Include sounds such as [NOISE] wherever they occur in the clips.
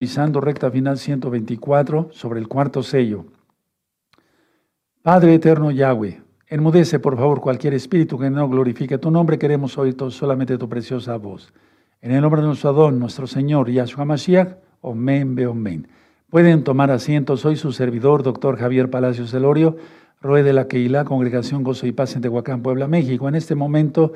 revisando recta final 124 sobre el cuarto sello. Padre eterno Yahweh, enmudece por favor cualquier espíritu que no glorifique tu nombre, queremos oír solamente tu preciosa voz. En el nombre de nuestro Adón, nuestro Señor Yahshua Mashiach, Omen, Beomen. Pueden tomar asiento, soy su servidor, doctor Javier Palacios Celorio, Roe de la Keilah, Congregación Gozo y Paz en Tehuacán, Puebla, México. En este momento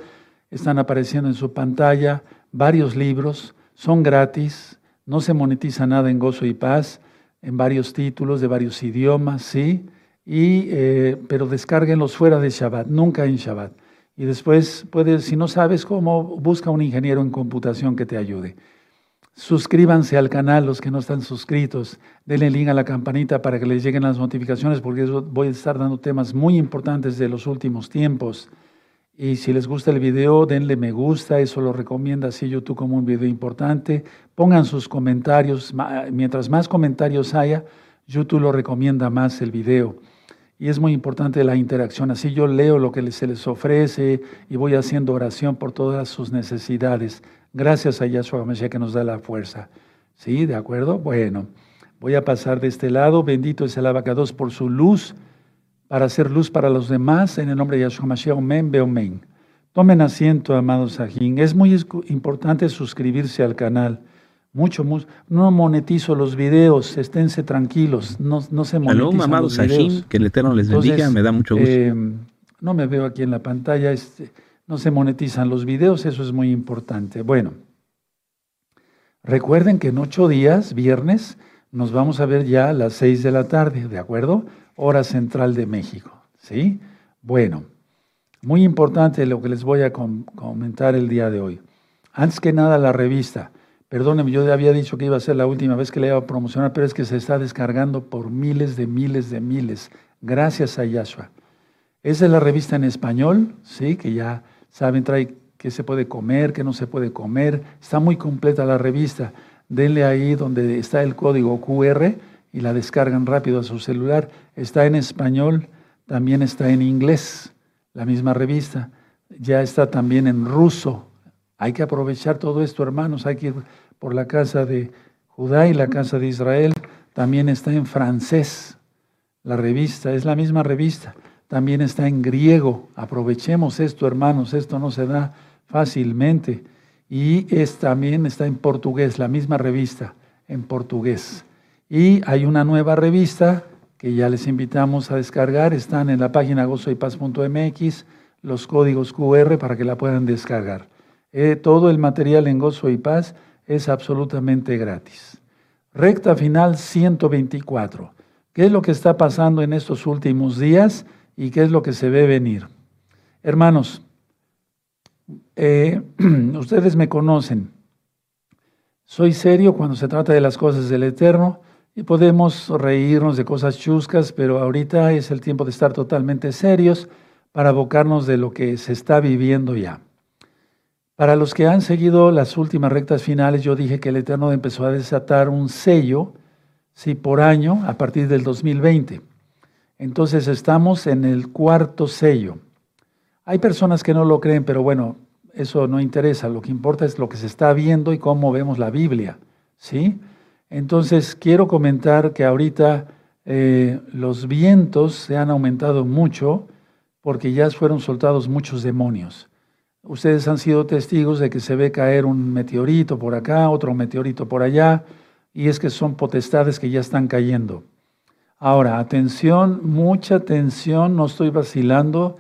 están apareciendo en su pantalla varios libros, son gratis, no se monetiza nada en Gozo y Paz, en varios títulos de varios idiomas, sí, y, eh, pero descárguenlos fuera de Shabbat, nunca en Shabbat. Y después, puedes, si no sabes cómo, busca un ingeniero en computación que te ayude. Suscríbanse al canal los que no están suscritos. Denle link a la campanita para que les lleguen las notificaciones porque voy a estar dando temas muy importantes de los últimos tiempos. Y si les gusta el video, denle me gusta, eso lo recomienda así YouTube como un video importante. Pongan sus comentarios, mientras más comentarios haya, YouTube lo recomienda más el video. Y es muy importante la interacción, así yo leo lo que se les ofrece y voy haciendo oración por todas sus necesidades. Gracias a Yahshua Mashiach que nos da la fuerza. ¿Sí? ¿De acuerdo? Bueno, voy a pasar de este lado. Bendito es el abacados por su luz para hacer luz para los demás. En el nombre de Yahshua Mashiach, Omen, Beomen. Tomen asiento, amados Sajín. Es muy importante suscribirse al canal. Mucho, mucho. No monetizo los videos, esténse tranquilos, no, no se monetizan Aló, amados Sajín, que el Eterno les bendiga, me da mucho gusto. Eh, no me veo aquí en la pantalla, este, no se monetizan los videos, eso es muy importante. Bueno, recuerden que en ocho días, viernes, nos vamos a ver ya a las seis de la tarde, ¿de acuerdo? hora central de México. ¿Sí? Bueno, muy importante lo que les voy a comentar el día de hoy. Antes que nada, la revista. Perdónenme, yo había dicho que iba a ser la última vez que la iba a promocionar, pero es que se está descargando por miles de miles de miles, gracias a Yahshua. Esa es la revista en español, sí, que ya saben, trae qué se puede comer, qué no se puede comer. Está muy completa la revista. Denle ahí donde está el código QR y la descargan rápido a su celular. Está en español, también está en inglés, la misma revista. Ya está también en ruso. Hay que aprovechar todo esto, hermanos. Hay que ir por la casa de Judá y la casa de Israel. También está en francés la revista, es la misma revista. También está en griego. Aprovechemos esto, hermanos. Esto no se da fácilmente. Y es, también está en portugués, la misma revista en portugués. Y hay una nueva revista que ya les invitamos a descargar. Están en la página gozoypaz.mx los códigos QR para que la puedan descargar. Eh, todo el material en Gozo y Paz es absolutamente gratis. Recta final 124. ¿Qué es lo que está pasando en estos últimos días y qué es lo que se ve venir? Hermanos, eh, [CLEARS THROAT] ustedes me conocen. Soy serio cuando se trata de las cosas del Eterno y podemos reírnos de cosas chuscas, pero ahorita es el tiempo de estar totalmente serios para abocarnos de lo que se está viviendo ya. Para los que han seguido las últimas rectas finales, yo dije que el Eterno empezó a desatar un sello, sí, por año, a partir del 2020. Entonces estamos en el cuarto sello. Hay personas que no lo creen, pero bueno, eso no interesa. Lo que importa es lo que se está viendo y cómo vemos la Biblia, ¿sí? Entonces, quiero comentar que ahorita eh, los vientos se han aumentado mucho porque ya fueron soltados muchos demonios. Ustedes han sido testigos de que se ve caer un meteorito por acá, otro meteorito por allá, y es que son potestades que ya están cayendo. Ahora, atención, mucha atención, no estoy vacilando,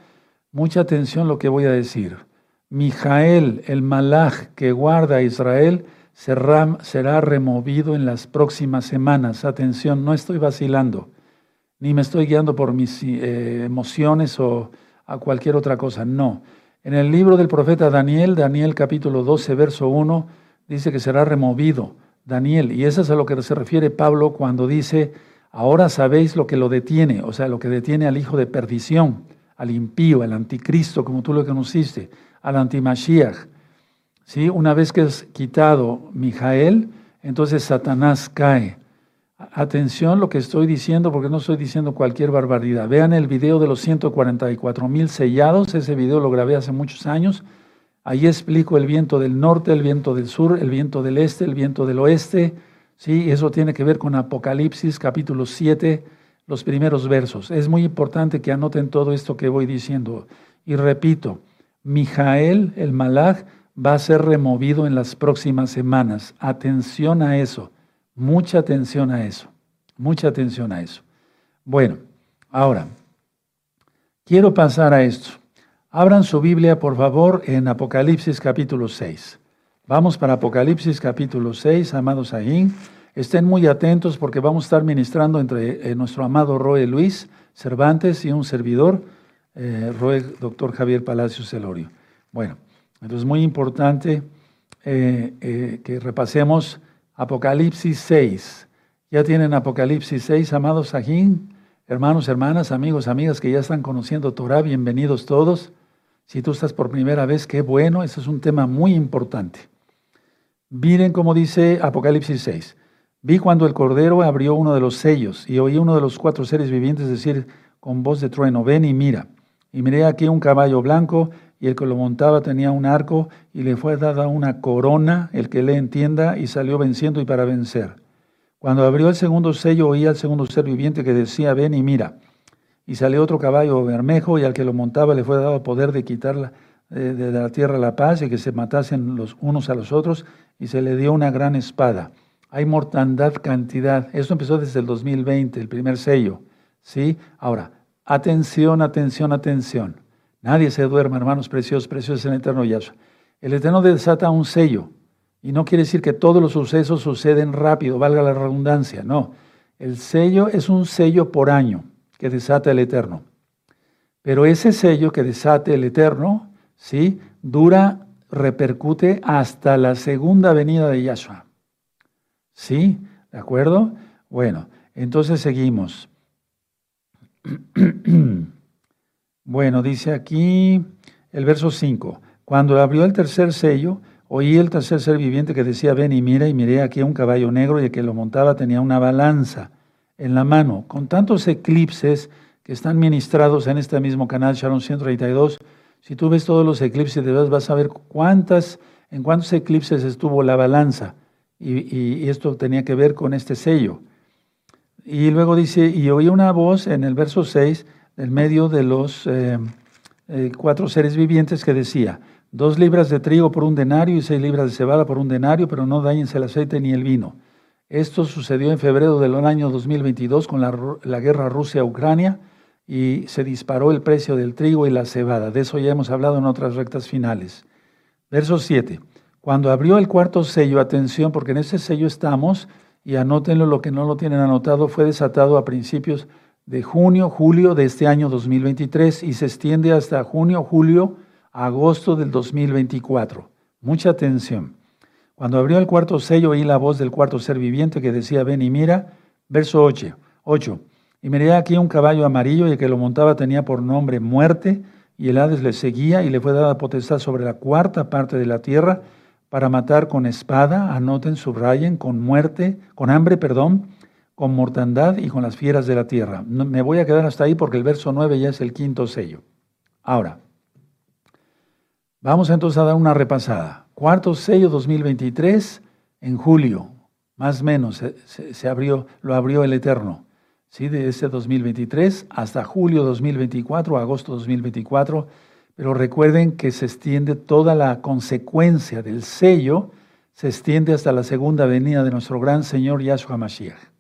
mucha atención lo que voy a decir. Mijael, el malaj que guarda a Israel, será, removido en las próximas semanas. Atención, no estoy vacilando, ni me estoy guiando por mis eh, emociones o a cualquier otra cosa. No. En el libro del profeta Daniel, Daniel capítulo 12, verso 1, dice que será removido Daniel. Y eso es a lo que se refiere Pablo cuando dice, ahora sabéis lo que lo detiene, o sea, lo que detiene al hijo de perdición, al impío, al anticristo, como tú lo conociste, al antimashiach. ¿sí? Una vez que es quitado Mijael, entonces Satanás cae. Atención lo que estoy diciendo, porque no estoy diciendo cualquier barbaridad. Vean el video de los 144 mil sellados, ese video lo grabé hace muchos años. Ahí explico el viento del norte, el viento del sur, el viento del este, el viento del oeste, Sí, eso tiene que ver con Apocalipsis capítulo 7, los primeros versos. Es muy importante que anoten todo esto que voy diciendo. Y repito, Mijael, el Malach, va a ser removido en las próximas semanas. Atención a eso, mucha atención a eso, mucha atención a eso. Bueno, ahora, quiero pasar a esto. Abran su Biblia, por favor, en Apocalipsis capítulo 6. Vamos para Apocalipsis capítulo 6, amados ahí. Estén muy atentos porque vamos a estar ministrando entre eh, nuestro amado Roe Luis Cervantes y un servidor, eh, Roe doctor Javier Palacios Celorio. Bueno, entonces muy importante eh, que repasemos Apocalipsis 6. ¿Ya tienen Apocalipsis 6, amados Sajín? Hermanos, hermanas, amigos, amigas que ya están conociendo Torah, bienvenidos todos. Si tú estás por primera vez, qué bueno, ese es un tema muy importante. Miren cómo dice Apocalipsis 6. Vi cuando el Cordero abrió uno de los sellos y oí uno de los cuatro seres vivientes decir con voz de trueno, ven y mira. Y miré aquí un caballo blanco y el que lo montaba tenía un arco y le fue dada una corona, el que le entienda, y salió venciendo y para vencer. Cuando abrió el segundo sello oí al segundo ser viviente que decía, ven y mira. Y salió otro caballo bermejo y al que lo montaba le fue dado poder de quitar eh, de la tierra la paz y que se matasen los unos a los otros y se le dio una gran espada. Hay mortandad, cantidad. Esto empezó desde el 2020, el primer sello. ¿Sí? Ahora, atención, atención, atención. Nadie se duerma, hermanos preciosos, preciosos en el eterno Yahshua. El eterno desata un sello. Y no quiere decir que todos los sucesos suceden rápido, valga la redundancia. No. El sello es un sello por año que desata el Eterno. Pero ese sello que desate el Eterno, ¿sí? Dura, repercute hasta la segunda venida de Yahshua. ¿Sí? ¿De acuerdo? Bueno, entonces seguimos. [CLEARS THROAT] bueno, dice aquí el verso 5. Cuando abrió el tercer sello, oí el tercer ser viviente que decía, ven y mira, y miré aquí un caballo negro y el que lo montaba tenía una balanza en la mano, con tantos eclipses que están ministrados en este mismo canal, Sharon 132, si tú ves todos los eclipses de verdad vas a ver cuántas, en cuántos eclipses estuvo la balanza. Y, esto tenía que ver con este sello. Y luego dice, y oí una voz en el verso 6, en medio de los eh, eh, cuatro seres vivientes, que decía, dos libras de trigo por un denario y seis libras de cebada por un denario, pero no dañense el aceite ni el vino. Esto sucedió en febrero del año 2022 con la, guerra Rusia-Ucrania y se disparó el precio del trigo y la cebada. De eso ya hemos hablado en otras rectas finales. Verso 7. Cuando abrió el cuarto sello, atención, porque en ese sello estamos, y anótenlo lo que no lo tienen anotado, fue desatado a principios de junio, julio de este año 2023 y se extiende hasta junio, julio, agosto del 2024. Mucha atención. Cuando abrió el cuarto sello, oí la voz del cuarto ser viviente que decía, ven y mira, verso 8. 8. Y miré aquí un caballo amarillo y el que lo montaba tenía por nombre muerte, y el Hades le seguía y le fue dada potestad sobre la cuarta parte de la tierra para matar con espada, anoten, subrayen, con muerte, con hambre, perdón, con mortandad y con las fieras de la tierra. me voy a quedar hasta ahí porque el verso 9 ya es el quinto sello. Ahora, vamos entonces a dar una repasada. Cuarto sello 2023 en julio, más o menos, se, abrió, lo abrió el Eterno. ¿sí? De ese 2023 hasta julio 2024, agosto 2024. Pero recuerden que se extiende toda la consecuencia del sello, se extiende hasta la segunda venida de nuestro gran Señor Yahshua Mashiach.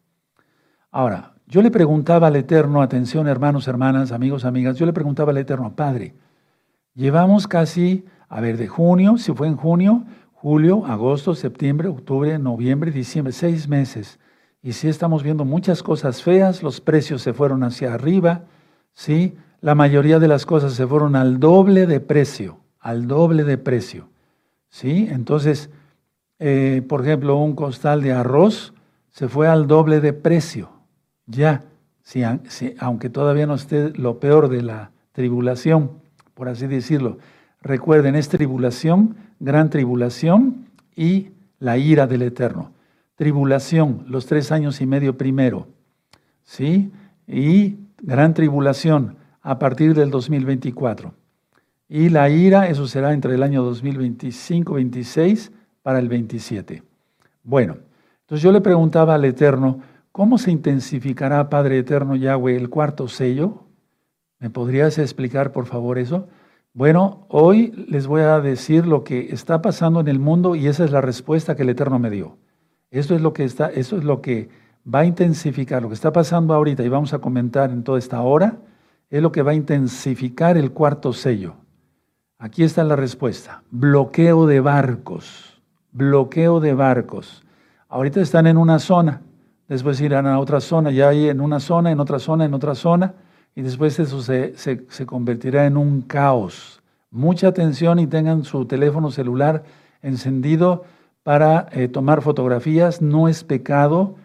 Ahora, yo le preguntaba al Eterno, atención hermanos, hermanas, amigos, amigas, yo le preguntaba al Eterno, Padre, llevamos casi a ver, de junio, si fue en junio, julio, agosto, septiembre, octubre, noviembre, diciembre, seis meses. Y sí estamos viendo muchas cosas feas, los precios se fueron hacia arriba, ¿sí? La mayoría de las cosas se fueron al doble de precio, al doble de precio, ¿sí? Entonces, eh, por ejemplo, un costal de arroz se fue al doble de precio, ya, sí, aunque todavía no esté lo peor de la tribulación, por así decirlo. Recuerden, es tribulación, gran tribulación y la ira del Eterno. Tribulación, los tres años y medio primero, ¿sí? Y gran tribulación a partir del 2024. Y la ira, eso será entre el año 2025-26 para el 27. Bueno, entonces yo le preguntaba al Eterno, ¿cómo se intensificará, Padre Eterno Yahweh, el cuarto sello? ¿Me podrías explicar, por favor, eso? Bueno, hoy les voy a decir lo que está pasando en el mundo y esa es la respuesta que el Eterno me dio. Esto es lo que está, eso es lo que va a intensificar, lo que está pasando ahorita y vamos a comentar en toda esta hora, es lo que va a intensificar el cuarto sello. Aquí está la respuesta. Bloqueo de barcos. Bloqueo de barcos. Ahorita están en una zona, después irán a otra zona, ya hay en una zona, en otra zona, en otra zona y después eso se, convertirá en un caos. Mucha atención y tengan su teléfono celular encendido para eh, tomar fotografías. No es pecado.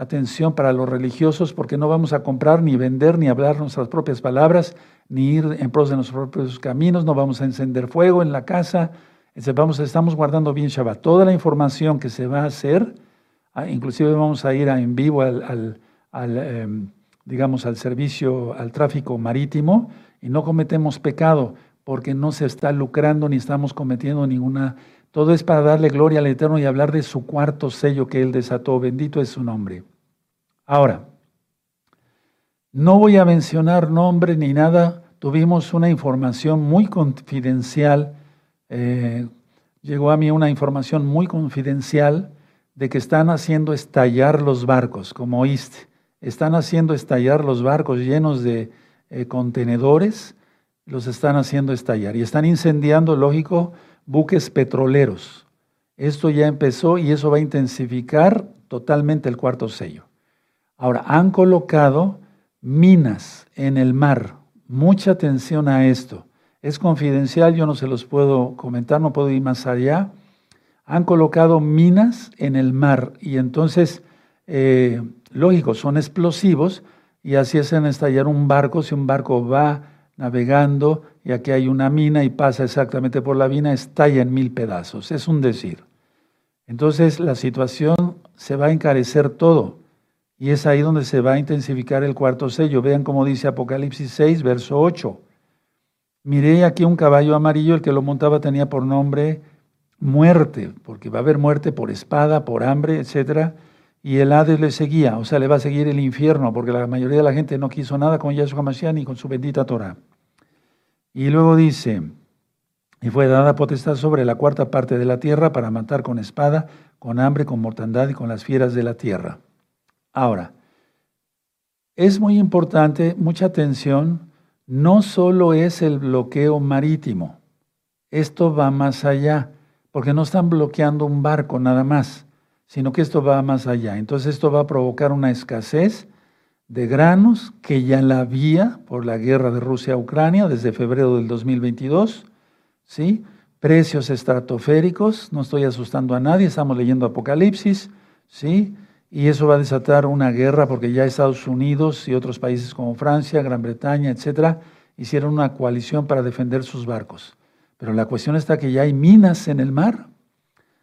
Atención para los religiosos porque no vamos a comprar ni vender ni hablar nuestras propias palabras ni ir en pros de nuestros propios caminos. No vamos a encender fuego en la casa. Vamos, estamos guardando bien Shabbat. Toda la información que se va a hacer, ah, inclusive vamos a ir en vivo al, em, digamos, al servicio, al tráfico marítimo y no cometemos pecado porque no se está lucrando ni estamos cometiendo ninguna... Todo es para darle gloria al Eterno y hablar de su cuarto sello que Él desató. Bendito es su nombre. Ahora, no voy a mencionar nombre ni nada. Tuvimos una información muy confidencial. Eh, llegó a mí una información muy confidencial de que están haciendo estallar los barcos, como oíste están haciendo estallar los barcos llenos de eh, contenedores, los están haciendo estallar y están incendiando, lógico, buques petroleros. Esto ya empezó y eso va a intensificar totalmente el cuarto sello. Ahora, han colocado minas en el mar. Mucha atención a esto. Es confidencial, yo no se los puedo comentar, no puedo ir más allá. Han colocado minas en el mar y entonces eh, lógico, son explosivos y así hacen estallar un barco. Si un barco va navegando y aquí hay una mina y pasa exactamente por la mina, estalla en mil pedazos. Es un decir. Entonces la situación se va a encarecer todo y es ahí donde se va a intensificar el cuarto sello. Vean cómo dice Apocalipsis 6, verso 8. Miré aquí un caballo amarillo, el que lo montaba tenía por nombre muerte, porque va a haber muerte por espada, por hambre, etcétera y el Hades le seguía, o sea, le va a seguir el infierno, porque la mayoría de la gente no quiso nada con Yahshua Mashiach ni con su bendita Torah. Y luego dice, y fue dada potestad sobre la cuarta parte de la tierra para matar con espada, con hambre, con mortandad y con las fieras de la tierra. Ahora, es muy importante, mucha atención, no solo es el bloqueo marítimo, esto va más allá, porque no están bloqueando un barco nada más sino que esto va más allá. Entonces esto va a provocar una escasez de granos que ya la había por la guerra de Rusia a Ucrania desde febrero del 2022, ¿sí? Precios estratosféricos, no estoy asustando a nadie, estamos leyendo Apocalipsis, ¿sí? Y eso va a desatar una guerra porque ya Estados Unidos y otros países como Francia, Gran Bretaña, etcétera, hicieron una coalición para defender sus barcos. Pero la cuestión está que ya hay minas en el mar.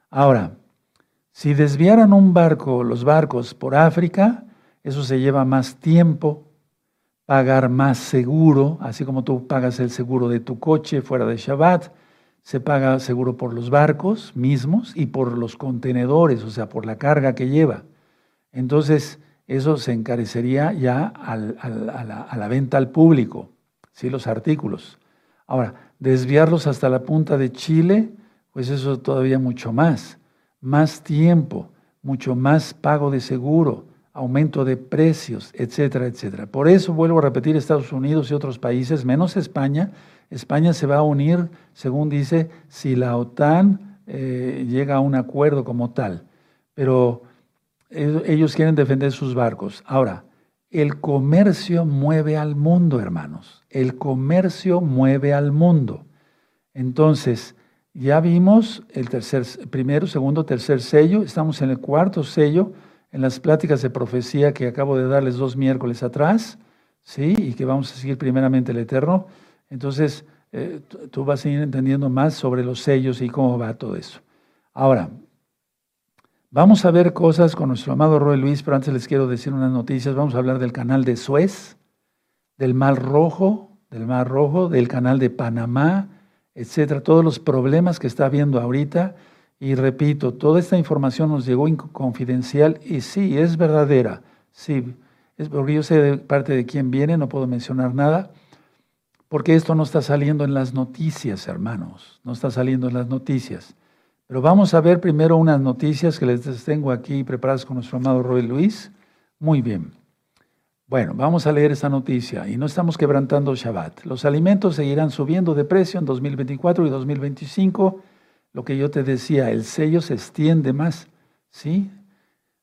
Ahora, si desviaran un barco, los barcos por África, eso se lleva más tiempo, pagar más seguro, así como tú pagas el seguro de tu coche fuera de Shabbat, se paga seguro por los barcos mismos y por los contenedores, o sea, por la carga que lleva. Entonces, eso se encarecería ya a, la, venta al público, ¿sí? los artículos. Ahora, desviarlos hasta la punta de Chile, pues eso todavía mucho más más tiempo, mucho más pago de seguro, aumento de precios, etcétera, etcétera. Por eso vuelvo a repetir, Estados Unidos y otros países, menos España, España se va a unir, según dice, si la OTAN eh, llega a un acuerdo como tal. Pero ellos quieren defender sus barcos. Ahora, el comercio mueve al mundo, hermanos. El comercio mueve al mundo. Entonces, ya vimos el tercer, primero, segundo, tercer sello. Estamos en el cuarto sello, en las pláticas de profecía que acabo de darles dos miércoles atrás, ¿sí? Y que vamos a seguir primeramente el Eterno. Entonces, eh, tú vas a ir entendiendo más sobre los sellos y cómo va todo eso. Ahora, vamos a ver cosas con nuestro amado Roy Luis, pero antes les quiero decir unas noticias. Vamos a hablar del canal de Suez, del Mar Rojo, del Mar Rojo, del canal de Panamá, etcétera, todos los problemas que está habiendo ahorita Y repito, toda esta información nos llegó confidencial y sí, es verdadera. Sí, es porque yo sé de parte de quién viene, no puedo mencionar nada, porque esto no está saliendo en las noticias, hermanos, no está saliendo en las noticias. Pero vamos a ver primero unas noticias que les tengo aquí preparadas con nuestro amado Roy Luis. Muy bien. Bueno, vamos a leer esta noticia y no estamos quebrantando Shabbat. Los alimentos seguirán subiendo de precio en 2024 y 2025 lo que yo te decía, el sello se extiende más, ¿sí?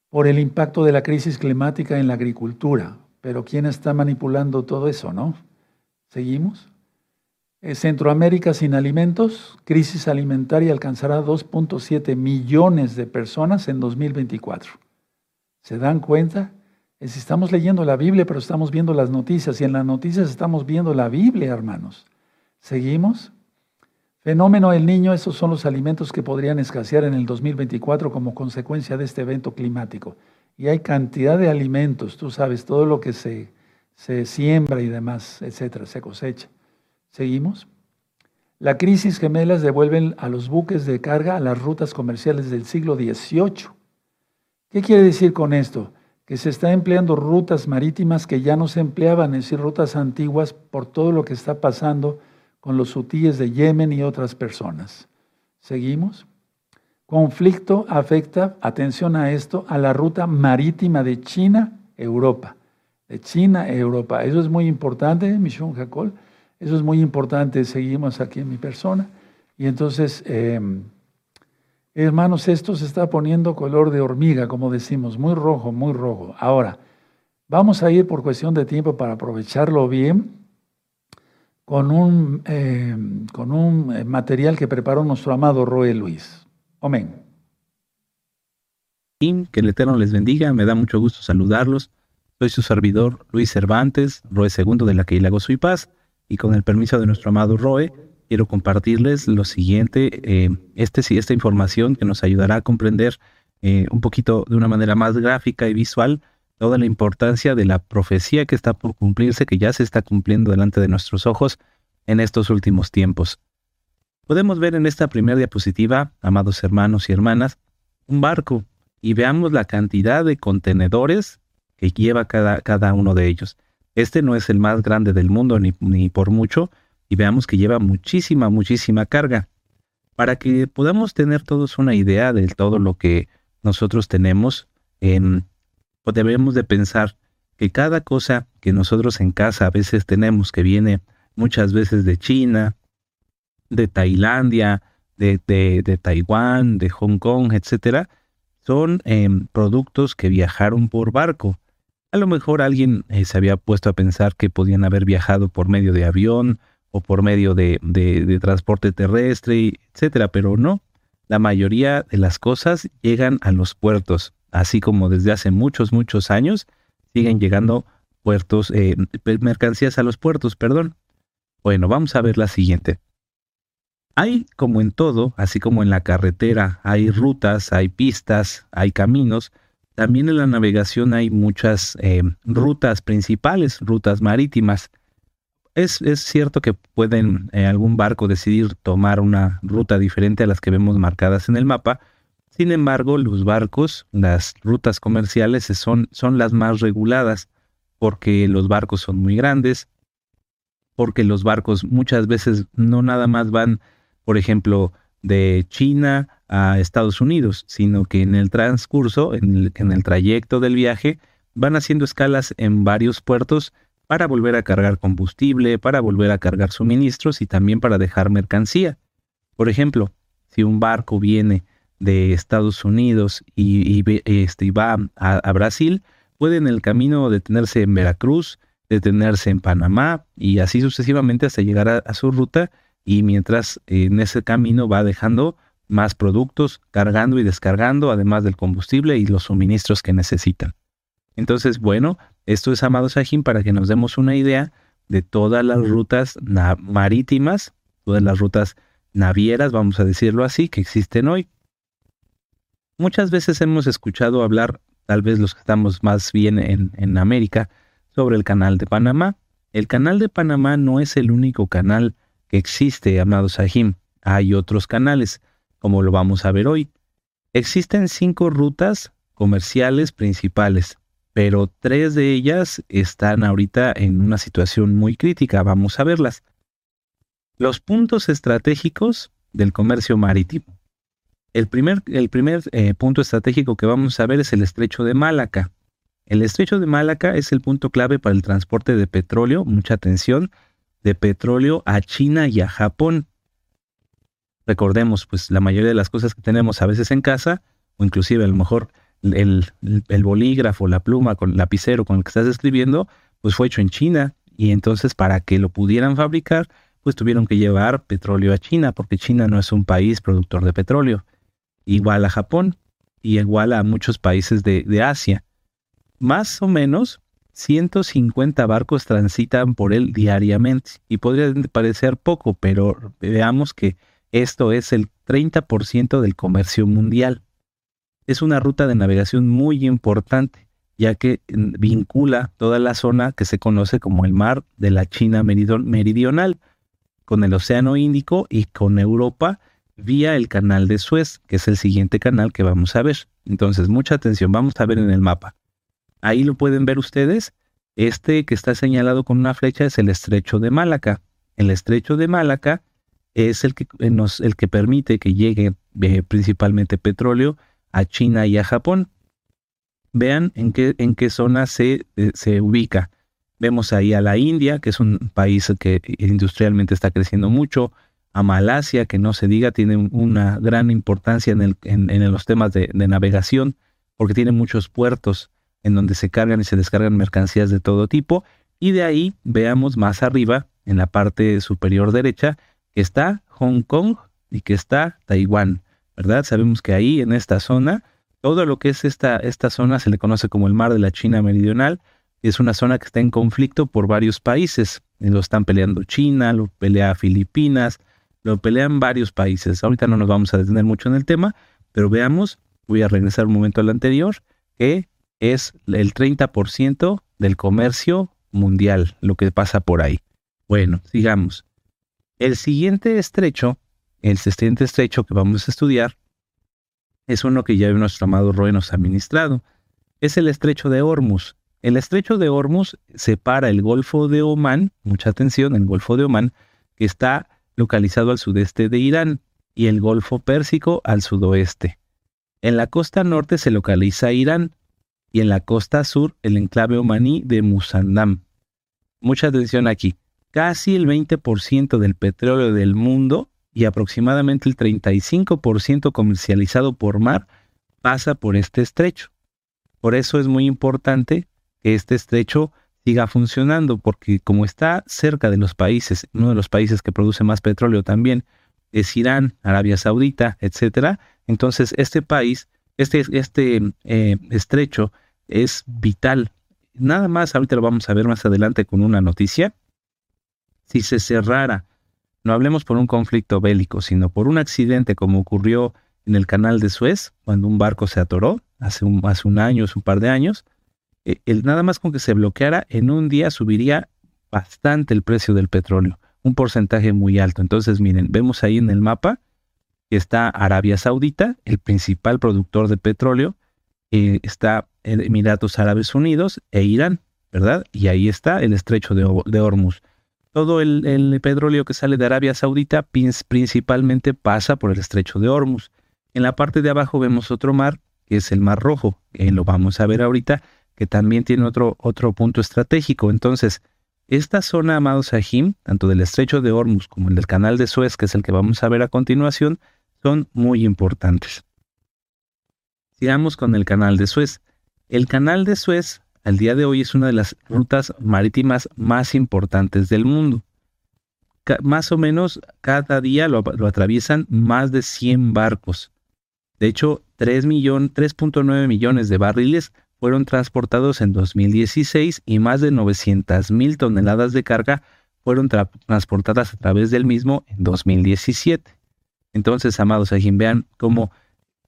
Por el impacto de la crisis climática en la agricultura. Pero ¿quién está manipulando todo eso, no? ¿Seguimos? Eh, Centroamérica sin alimentos, crisis alimentaria alcanzará 2.7 millones de personas en 2024. ¿Se dan cuenta? Es, estamos leyendo la Biblia, pero estamos viendo las noticias y en las noticias estamos viendo la Biblia, hermanos. ¿Seguimos? Fenómeno del niño, esos son los alimentos que podrían escasear en el 2024 como consecuencia de este evento climático. Y hay cantidad de alimentos, tú sabes, todo lo que se, se siembra y demás, etcétera, se cosecha. ¿Seguimos? La crisis gemelas devuelven a los buques de carga a las rutas comerciales del siglo XVIII. ¿Qué quiere decir con esto? Que se está empleando rutas marítimas que ya no se empleaban, es decir, rutas antiguas por todo lo que está pasando con los hutíes de Yemen y otras personas. ¿Seguimos? Conflicto afecta, atención a esto, a la ruta marítima de China-Europa. De China-Europa. Eso es muy importante, Michon Jacol. Eso es muy importante. Seguimos aquí en mi persona. Y entonces, em, hermanos, esto se está poniendo color de hormiga, como decimos, muy rojo, muy rojo. Ahora, vamos a ir por cuestión de tiempo para aprovecharlo bien con un, eh, con un eh, material que preparó nuestro amado Roe Luis. Amén. Que el Eterno les bendiga, me da mucho gusto saludarlos. Soy su servidor Luis Cervantes, Roe II de la Keila Gozo y Paz, y con el permiso de nuestro amado Roe, quiero compartirles lo siguiente, eh, este, esta información que nos ayudará a comprender un poquito de una manera más gráfica y visual toda la importancia de la profecía que está por cumplirse, que ya se está cumpliendo delante de nuestros ojos en estos últimos tiempos. Podemos ver en esta primera diapositiva, amados hermanos y hermanas, un barco y veamos la cantidad de contenedores que lleva cada, cada uno de ellos. Este no es el más grande del mundo ni, ni por mucho, y veamos que lleva muchísima, muchísima carga. Para que podamos tener todos una idea de todo lo que nosotros tenemos, en o debemos de pensar que cada cosa que nosotros en casa a veces tenemos, que viene muchas veces de China, de Tailandia, de, de, Taiwán, de Hong Kong, etcétera, son em, productos que viajaron por barco. A lo mejor alguien eh, se había puesto a pensar que podían haber viajado por medio de avión o por medio de, de transporte terrestre, etcétera, pero no. La mayoría de las cosas llegan a los puertos así como desde hace muchos, muchos años, siguen llegando puertos, eh, mercancías a los puertos, perdón. Bueno, vamos a ver la siguiente. Hay, como en todo, así como en la carretera, hay rutas, hay pistas, hay caminos, también en la navegación hay muchas eh, rutas principales, rutas marítimas. Es, es cierto que pueden en algún barco decidir tomar una ruta diferente a las que vemos marcadas en el mapa, sin embargo, los barcos, las rutas comerciales son, son las más reguladas porque los barcos son muy grandes, porque los barcos muchas veces no nada más van, por ejemplo, de China a Estados Unidos, sino que en el transcurso, en el, en el trayecto del viaje, van haciendo escalas en varios puertos para volver a cargar combustible, para volver a cargar suministros y también para dejar mercancía. Por ejemplo, si un barco viene de Estados Unidos y, este, va a, Brasil, puede en el camino detenerse en Veracruz, detenerse en Panamá y así sucesivamente hasta llegar a, su ruta y mientras en ese camino va dejando más productos, cargando y descargando, además del combustible y los suministros que necesitan. Entonces, bueno, esto es Amado Sajim para que nos demos una idea de todas las rutas marítimas, todas las rutas navieras, vamos a decirlo así, que existen hoy. Muchas veces hemos escuchado hablar, tal vez los que estamos más bien en, América, sobre el canal de Panamá. El canal de Panamá no es el único canal que existe, amado Sahim. Hay otros canales, como lo vamos a ver hoy. Existen cinco rutas comerciales principales, pero tres de ellas están ahorita en una situación muy crítica. Vamos a verlas. Los puntos estratégicos del comercio marítimo. El primer, el primer eh, punto estratégico que vamos a ver es el estrecho de Malaca. El estrecho de Malaca es el punto clave para el transporte de petróleo, mucha atención, de petróleo a China y a Japón. Recordemos, pues la mayoría de las cosas que tenemos a veces en casa, o inclusive a lo mejor el, el bolígrafo, la pluma, con el lapicero con el que estás escribiendo, pues fue hecho en China. Y entonces para que lo pudieran fabricar, pues tuvieron que llevar petróleo a China, porque China no es un país productor de petróleo igual a Japón y igual a muchos países de, Asia. Más o menos 150 barcos transitan por él diariamente y podría parecer poco, pero veamos que esto es el 30% del comercio mundial. Es una ruta de navegación muy importante, ya que vincula toda la zona que se conoce como el mar de la China meridional, con el Océano Índico y con Europa vía el canal de Suez, que es el siguiente canal que vamos a ver. Entonces, mucha atención, vamos a ver en el mapa. Ahí lo pueden ver ustedes. Este que está señalado con una flecha es el estrecho de Malaca. El estrecho de Malaca es el que, eh, el que permite que llegue eh, principalmente petróleo a China y a Japón. Vean en qué, en qué zona se, eh, se ubica. Vemos ahí a la India, que es un país que industrialmente está creciendo mucho a Malasia, que no se diga, tiene una gran importancia en, el, en, los temas de, navegación, porque tiene muchos puertos en donde se cargan y se descargan mercancías de todo tipo. Y de ahí veamos más arriba, en la parte superior derecha, que está Hong Kong y que está Taiwán, ¿verdad? Sabemos que ahí, en esta zona, todo lo que es esta, esta zona se le conoce como el mar de la China Meridional, y es una zona que está en conflicto por varios países. Lo están peleando China, lo pelea Filipinas, lo pelean varios países. Ahorita no nos vamos a detener mucho en el tema, pero veamos, voy a regresar un momento al anterior, que es el 30% del comercio mundial, lo que pasa por ahí. Bueno, sigamos. El siguiente estrecho, el siguiente estrecho que vamos a estudiar, es uno que ya nuestro amado Roy nos ha administrado. Es el estrecho de Hormuz. El estrecho de Hormuz separa el Golfo de Omán, mucha atención, el Golfo de Omán, que está localizado al sudeste de Irán, y el Golfo Pérsico al sudoeste. En la costa norte se localiza Irán y en la costa sur el enclave omaní de Musandam. Mucha atención aquí. Casi el 20% del petróleo del mundo y aproximadamente el 35% comercializado por mar pasa por este estrecho. Por eso es muy importante que este estrecho siga funcionando, porque como está cerca de los países, uno de los países que produce más petróleo también es Irán, Arabia Saudita, etcétera, entonces este país, este, este eh, estrecho es vital. Nada más, ahorita lo vamos a ver más adelante con una noticia. Si se cerrara, no hablemos por un conflicto bélico, sino por un accidente como ocurrió en el canal de Suez, cuando un barco se atoró hace un, hace un año, hace un par de años, el, nada más con que se bloqueara, en un día subiría bastante el precio del petróleo, un porcentaje muy alto. Entonces, miren, vemos ahí en el mapa que está Arabia Saudita, el principal productor de petróleo, eh, está Emiratos Árabes Unidos e Irán, ¿verdad? Y ahí está el estrecho de, Hormuz. Todo el, petróleo que sale de Arabia Saudita principalmente pasa por el estrecho de Hormuz. En la parte de abajo vemos otro mar, que es el Mar Rojo, que lo vamos a ver ahorita, que también tiene otro, otro punto estratégico. Entonces, esta zona, amados Sahim, tanto del estrecho de Hormuz como el del canal de Suez, que es el que vamos a ver a continuación, son muy importantes. Sigamos con el canal de Suez. El canal de Suez al día de hoy es una de las rutas marítimas más importantes del mundo. más o menos cada día lo, atraviesan más de 100 barcos. De hecho, 3.9 millones de barriles fueron transportados en 2016 y más de 900 mil toneladas de carga fueron transportadas a través del mismo en 2017. Entonces, amados, aquí vean cómo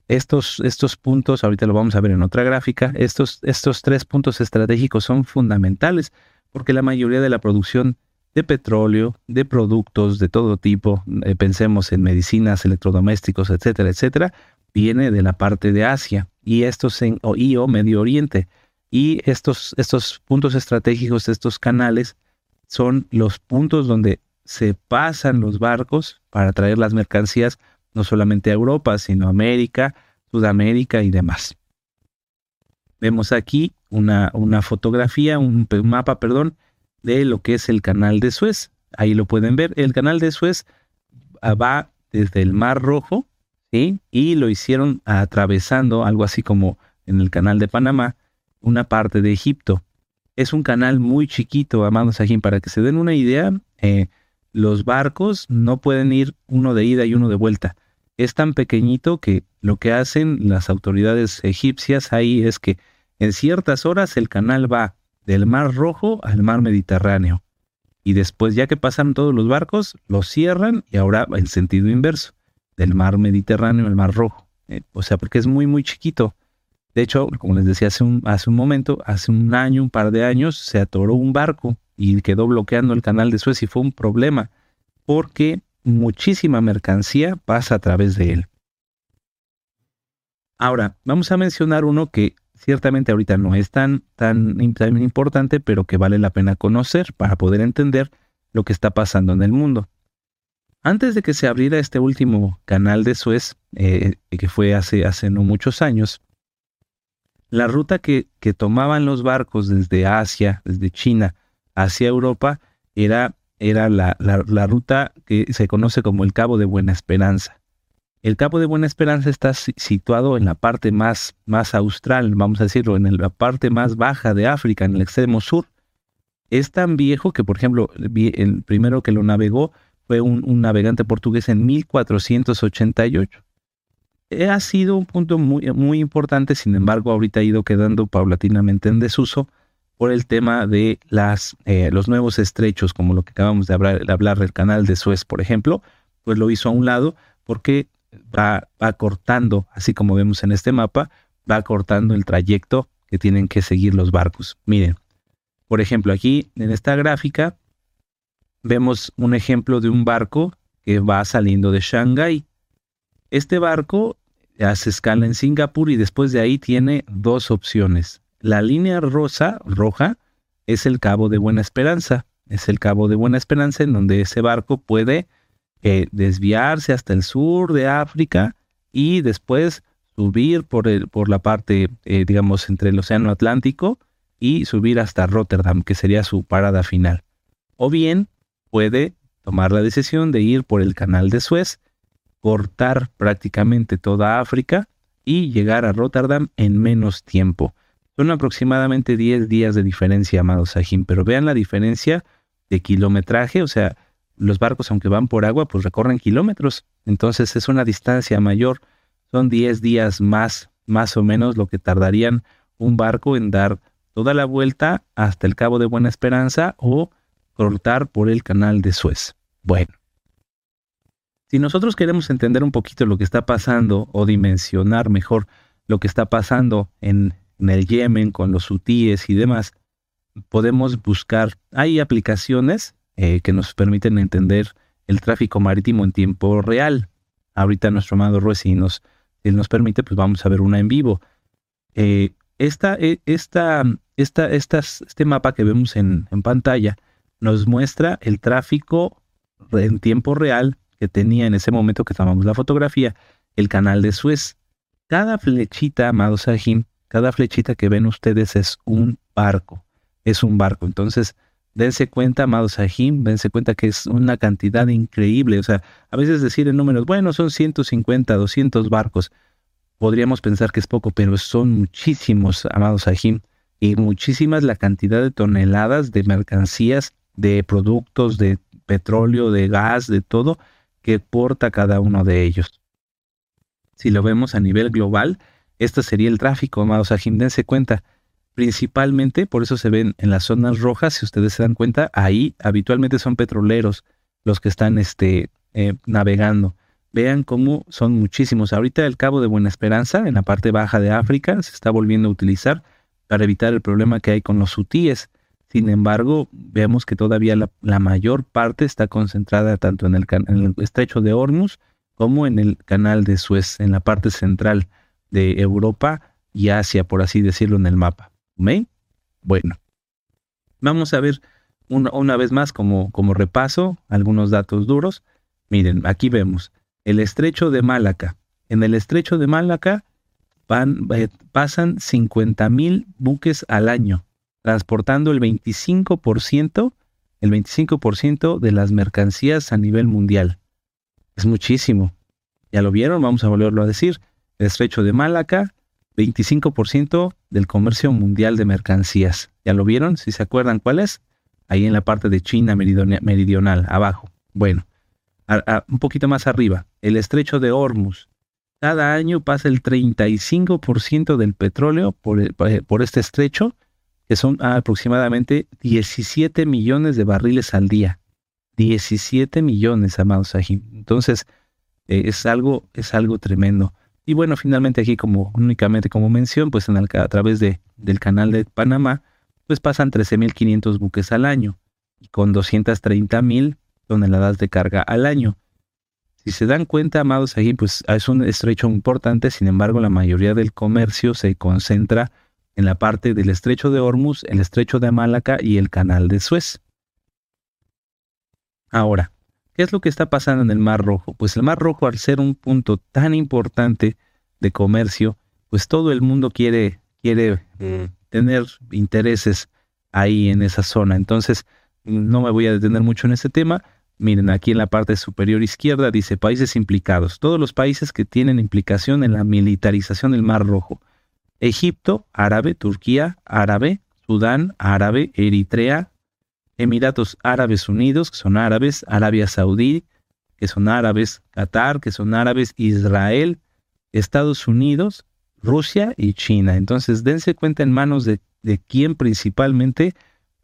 estos, estos puntos, ahorita lo vamos a ver en otra gráfica, estos, estos tres puntos estratégicos son fundamentales porque la mayoría de la producción de petróleo, de productos de todo tipo, eh, pensemos en medicinas, electrodomésticos, etcétera, etcétera, viene de la parte de Asia y estos en o, o Medio Oriente. Y estos, estos puntos estratégicos, estos canales, son los puntos donde se pasan los barcos para traer las mercancías no solamente a Europa, sino a América, Sudamérica y demás. Vemos aquí una, una fotografía, un, un mapa, perdón, de lo que es el canal de Suez. Ahí lo pueden ver. El canal de Suez ah, va desde el Mar Rojo, Y lo hicieron atravesando algo así como en el canal de Panamá, una parte de Egipto. Es un canal muy chiquito, amados aquí, para que se den una idea. Eh, los barcos no pueden ir uno de ida y uno de vuelta. Es tan pequeñito que lo que hacen las autoridades egipcias ahí es que en ciertas horas el canal va del Mar Rojo al Mar Mediterráneo. Y después, ya que pasan todos los barcos, los cierran y ahora en sentido inverso, del Mar Mediterráneo al Mar Rojo. Eh, o sea, porque es muy, muy chiquito. De hecho, como les decía hace un, hace un momento, hace un año, un par de años, se atoró un barco y quedó bloqueando el canal de Suez y fue un problema porque muchísima mercancía pasa a través de él. Ahora, vamos a mencionar uno que ciertamente ahorita no es tan, tan, importante, pero que vale la pena conocer para poder entender lo que está pasando en el mundo. Antes de que se abriera este último canal de Suez, eh, que fue hace, hace no muchos años, la ruta que, que, tomaban los barcos desde Asia, desde China, hacia Europa, era, era la, la ruta que se conoce como el Cabo de Buena Esperanza. El Cabo de Buena Esperanza está situado en la parte más, más austral, vamos a decirlo, en la parte más baja de África, en el extremo sur. Es tan viejo que, por ejemplo, el primero que lo navegó fue un, navegante portugués en 1488. Eh, ha sido un punto muy, importante, sin embargo, ahorita ha ido quedando paulatinamente en desuso por el tema de eh, los nuevos estrechos, como lo que acabamos de hablar, de hablar del canal de Suez, por ejemplo, pues lo hizo a un lado porque va, cortando, así como vemos en este mapa, va cortando el trayecto que tienen que seguir los barcos. Miren, por ejemplo, aquí en esta gráfica vemos un ejemplo de un barco que va saliendo de Shanghái. Este barco hace escala en Singapur y después de ahí tiene dos opciones. La línea rosa, roja, es el Cabo de Buena Esperanza. Es el Cabo de Buena Esperanza en donde ese barco puede desviarse hasta el sur de África y después subir por, el, por la parte, eh, digamos, entre el Océano Atlántico y subir hasta Rotterdam, que sería su parada final. O bien puede tomar la decisión de ir por el canal de Suez, cortar prácticamente toda África y llegar a Rotterdam en menos tiempo. Son aproximadamente 10 días de diferencia, amados Sahim, pero vean la diferencia de kilometraje, o sea, los barcos, aunque van por agua, pues recorren kilómetros. Entonces es una distancia mayor. Son 10 días más, más o menos, lo que tardarían un barco en dar toda la vuelta hasta el Cabo de Buena Esperanza o cortar por el canal de Suez. Bueno, si nosotros queremos entender un poquito lo que está pasando o dimensionar mejor lo que está pasando en, el Yemen con los hutíes y demás, podemos buscar, hay aplicaciones eh, que nos permiten entender el tráfico marítimo en tiempo real. Ahorita nuestro amado Ruiz, si nos, nos permite, pues vamos a ver una en vivo. Eh, esta, e, esta, esta, este mapa que vemos en pantalla nos muestra el tráfico en tiempo real que tenía en ese momento que tomamos la fotografía el canal de Suez. Cada flechita, amado Sahim, cada flechita que ven ustedes es un barco. Es un barco. Entonces, dense cuenta, amados Sahim, dense cuenta que es una cantidad increíble. O sea, a veces decir en números, bueno, son 150, 200 barcos. Podríamos pensar que es poco, pero son muchísimos, amados Sahim, y muchísimas la cantidad de toneladas de mercancías, de productos, de petróleo, de gas, de todo que porta cada uno de ellos. Si lo vemos a nivel global, este sería el tráfico, amados dense cuenta principalmente, por eso se ven en las zonas rojas, si ustedes se dan cuenta, ahí habitualmente son petroleros los que están este, eh, navegando. Vean cómo son muchísimos. Ahorita el Cabo de Buena Esperanza, en la parte baja de África, se está volviendo a utilizar para evitar el problema que hay con los hutíes. Sin embargo, vemos que todavía la, mayor parte está concentrada tanto en el, estrecho de Hormuz como en el canal de Suez, en la parte central de Europa y Asia, por así decirlo, en el mapa. ¿Me? Bueno, vamos a ver una, vez más como, repaso algunos datos duros. Miren, aquí vemos el estrecho de Malaca. En el estrecho de Malaca van, eh, pasan 50 mil buques al año transportando el 25%, el 25% de las mercancías a nivel mundial. Es muchísimo. ¿Ya lo vieron? Vamos a volverlo a decir. El estrecho de Malaca, 25% del comercio mundial de mercancías. ¿Ya lo vieron? Si se acuerdan cuál es. Ahí en la parte de China meridional, abajo. Bueno, un poquito más arriba. El estrecho de Hormuz. Cada año pasa el 35% del petróleo por, por este estrecho que son aproximadamente 17 millones de barriles al día. 17 millones, amados Sahim. Entonces, eh, es, algo, es algo tremendo. Y bueno, finalmente aquí como únicamente como mención, pues en a través de, del canal de Panamá, pues pasan 13.500 buques al año y con 230.000 toneladas de carga al año. Si se dan cuenta, amados Sahim, pues es un estrecho importante, sin embargo la mayoría del comercio se concentra en la parte del estrecho de Hormuz, el estrecho de Malaca y el canal de Suez. Ahora, ¿qué es lo que está pasando en el Mar Rojo? Pues el Mar Rojo, al ser un punto tan importante de comercio, pues todo el mundo quiere, quiere mm. tener intereses ahí en esa zona. Entonces, no me voy a detener mucho en ese tema. Miren, aquí en la parte superior izquierda dice países implicados. Todos los países que tienen implicación en la militarización del Mar Rojo. Egipto, árabe, Turquía, árabe, Sudán, árabe, Eritrea, Emiratos Árabes Unidos, que son árabes, Arabia Saudí, que son árabes, Qatar, que son árabes, Israel, Estados Unidos, Rusia y China. Entonces, dense cuenta en manos de, quién principalmente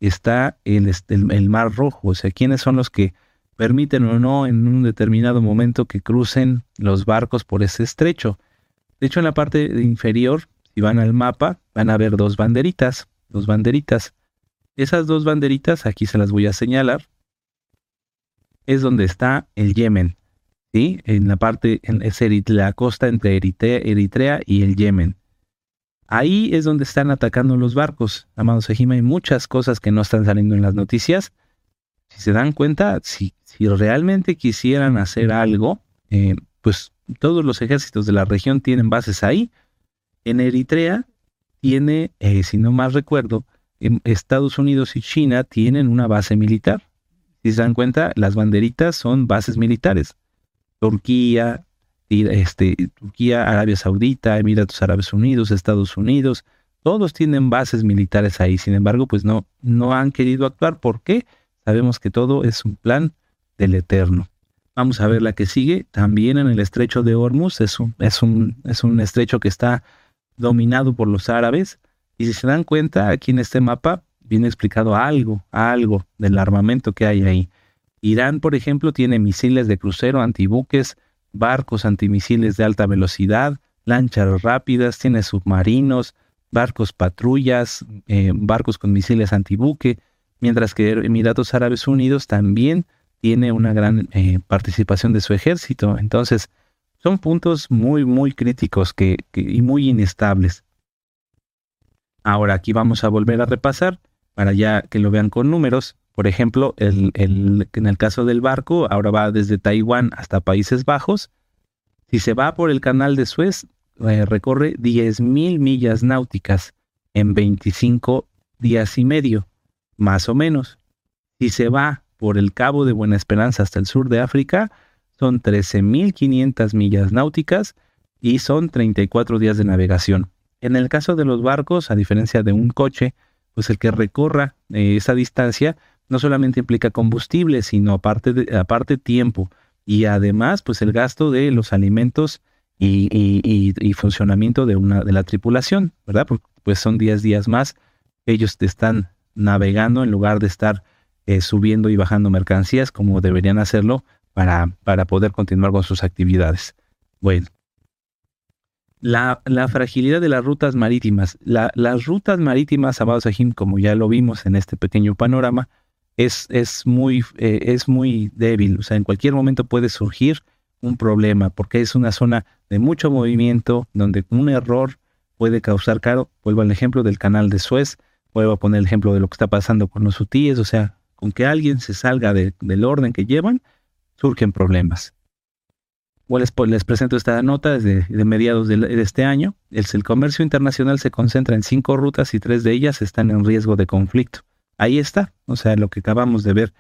está el, el, Mar Rojo, o sea, quiénes son los que permiten o no en un determinado momento que crucen los barcos por ese estrecho. De hecho, en la parte inferior si van al mapa, van a ver dos banderitas, dos banderitas. Esas dos banderitas, aquí se las voy a señalar, es donde está el Yemen. ¿sí? En la parte, en, es la costa entre Eritrea, y el Yemen. Ahí es donde están atacando los barcos, amados Ejima. Hay muchas cosas que no están saliendo en las noticias. Si se dan cuenta, si, si realmente quisieran hacer algo, eh, pues todos los ejércitos de la región tienen bases ahí en Eritrea tiene, eh, si no mal recuerdo, Estados Unidos y China tienen una base militar. Si se dan cuenta, las banderitas son bases militares. Turquía, este, Turquía, Arabia Saudita, Emiratos Árabes Unidos, Estados Unidos, todos tienen bases militares ahí. Sin embargo, pues no, no han querido actuar. ¿Por qué? Sabemos que todo es un plan del Eterno. Vamos a ver la que sigue. También en el estrecho de Hormuz es un, es un, es un estrecho que está dominado por los árabes. Y si se dan cuenta, aquí en este mapa viene explicado algo, algo del armamento que hay ahí. Irán, por ejemplo, tiene misiles de crucero, antibuques, barcos antimisiles de alta velocidad, lanchas rápidas, tiene submarinos, barcos patrullas, eh, barcos con misiles antibuque, mientras que Emiratos Árabes Unidos también tiene una gran eh, participación de su ejército. Entonces, son puntos muy, muy críticos y muy inestables. Ahora aquí vamos a volver a repasar para ya que lo vean con números. Por ejemplo, en el caso del barco, ahora va desde Taiwán hasta Países Bajos. Si se va por el canal de Suez, eh, recorre 10.000 millas náuticas en 25 días y medio, más o menos. Si se va por el Cabo de Buena Esperanza hasta el sur de África, son 13.500 millas náuticas y son 34 días de navegación. En el caso de los barcos, a diferencia de un coche, pues el que recorra eh, esa distancia no solamente implica combustible, sino aparte, aparte tiempo y además pues el gasto de los alimentos y, funcionamiento de, una, de la tripulación, ¿verdad? Porque pues son 10 días más, ellos están navegando en lugar de estar eh, subiendo y bajando mercancías como deberían hacerlo para, poder continuar con sus actividades. Bueno, La, fragilidad de las rutas marítimas. las rutas marítimas, amados Sahim, como ya lo vimos en este pequeño panorama, es, es, muy, eh, es muy débil. O sea, en cualquier momento puede surgir un problema porque es una zona de mucho movimiento donde un error puede causar caro. Vuelvo al ejemplo del canal de Suez. Vuelvo a poner el ejemplo de lo que está pasando con los hutíes. O sea, con que alguien se salga del orden que llevan, surgen problemas les, les presento esta nota desde de mediados de, este año. El, el, comercio internacional se concentra en cinco rutas y tres de ellas están en riesgo de conflicto. Ahí está, o sea, lo que acabamos de ver.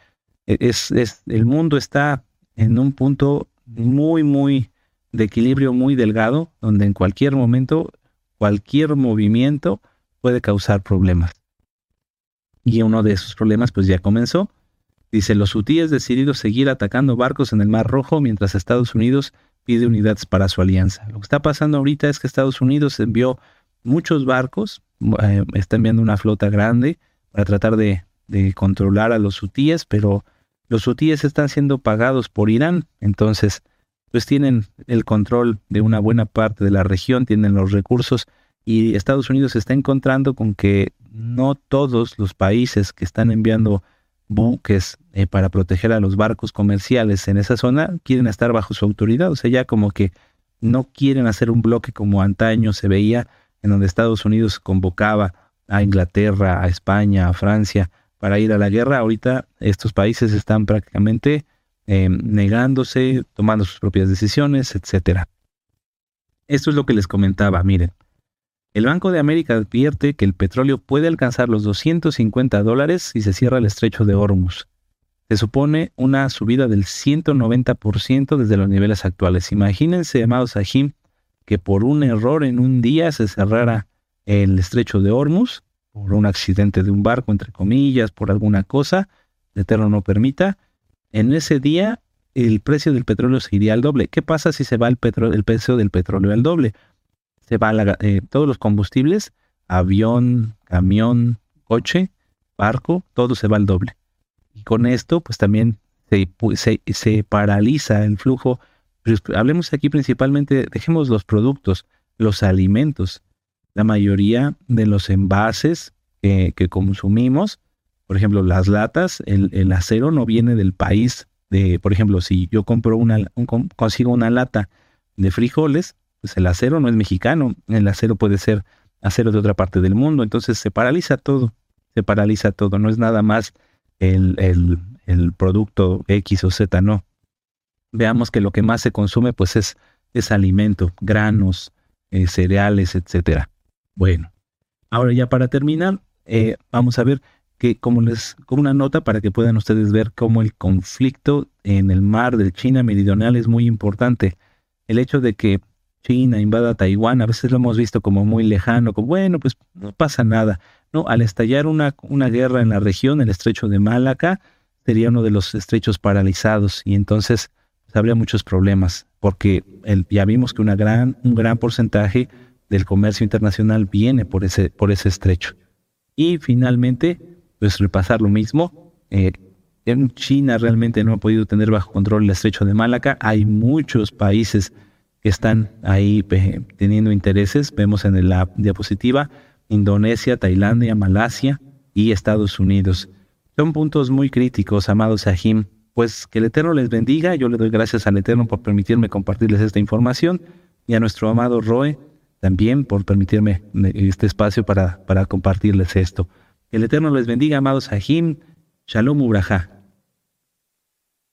E, es, es, el mundo está en un punto muy, muy de equilibrio muy delgado, donde en cualquier momento, cualquier movimiento puede causar problemas. Y uno de esos problemas pues ya comenzó Dice, los hutíes decidieron seguir atacando barcos en el Mar Rojo mientras Estados Unidos pide unidades para su alianza. Lo que está pasando ahorita es que Estados Unidos envió muchos barcos, eh, está enviando una flota grande para tratar de, controlar a los hutíes, pero los hutíes están siendo pagados por Irán, entonces pues tienen el control de una buena parte de la región, tienen los recursos y Estados Unidos se está encontrando con que no todos los países que están enviando buques eh, para proteger a los barcos comerciales en esa zona quieren estar bajo su autoridad. O sea, ya como que no quieren hacer un bloque como antaño se veía, en donde Estados Unidos convocaba a Inglaterra, a España, a Francia para ir a la guerra. Ahorita estos países están prácticamente eh, negándose, tomando sus propias decisiones, etcétera. Esto es lo que les comentaba. Miren, el Banco de América advierte que el petróleo puede alcanzar los 250 dólares si se cierra el estrecho de Hormuz. Se supone una subida del 190% desde los niveles actuales. Imagínense, amados Sahim, que por un error en un día se cerrara el estrecho de Hormuz, por un accidente de un barco, entre comillas, por alguna cosa, el Eterno no permita, en ese día el precio del petróleo se iría al doble. ¿Qué pasa si se va el, el precio del petróleo al doble? se va eh, todos los combustibles, avión, camión, coche, barco, todo se va al doble. Y con esto, pues también se, se, paraliza el flujo. hablemos aquí principalmente, dejemos los productos, los alimentos. La mayoría de los envases que consumimos, por ejemplo, las latas, el, acero no viene del país. De, por ejemplo, si yo compro una, consigo una lata de frijoles, pues el acero no es mexicano, el acero puede ser acero de otra parte del mundo, entonces se paraliza todo, se paraliza todo, no es nada más el, el, producto X o Z, no. Veamos que lo que más se consume pues es, es alimento, granos, eh, cereales, etcétera. Bueno, ahora ya para terminar, eh, vamos a ver que como les como una nota para que puedan ustedes ver cómo el conflicto en el mar del China meridional es muy importante. El hecho de que China invada Taiwán, a veces lo hemos visto como muy lejano, como bueno, pues no pasa nada. No, al estallar una, una guerra en la región, el estrecho de Malaca sería uno de los estrechos paralizados y entonces pues, habría muchos problemas, porque ya vimos que una gran, un gran porcentaje del comercio internacional viene por ese, por ese estrecho. Y finalmente, pues repasar lo mismo. Eh, en China realmente no ha podido tener bajo control el estrecho de Malaca. Hay muchos países que están ahí teniendo intereses. Vemos en la diapositiva Indonesia, Tailandia, Malasia y Estados Unidos. Son puntos muy críticos, amados Sahim. Pues que el Eterno les bendiga. Yo le doy gracias al Eterno por permitirme compartirles esta información y a nuestro amado Roe también por permitirme este espacio para, para compartirles esto. Que el Eterno les bendiga, amados Sahim. Shalom Ubraja.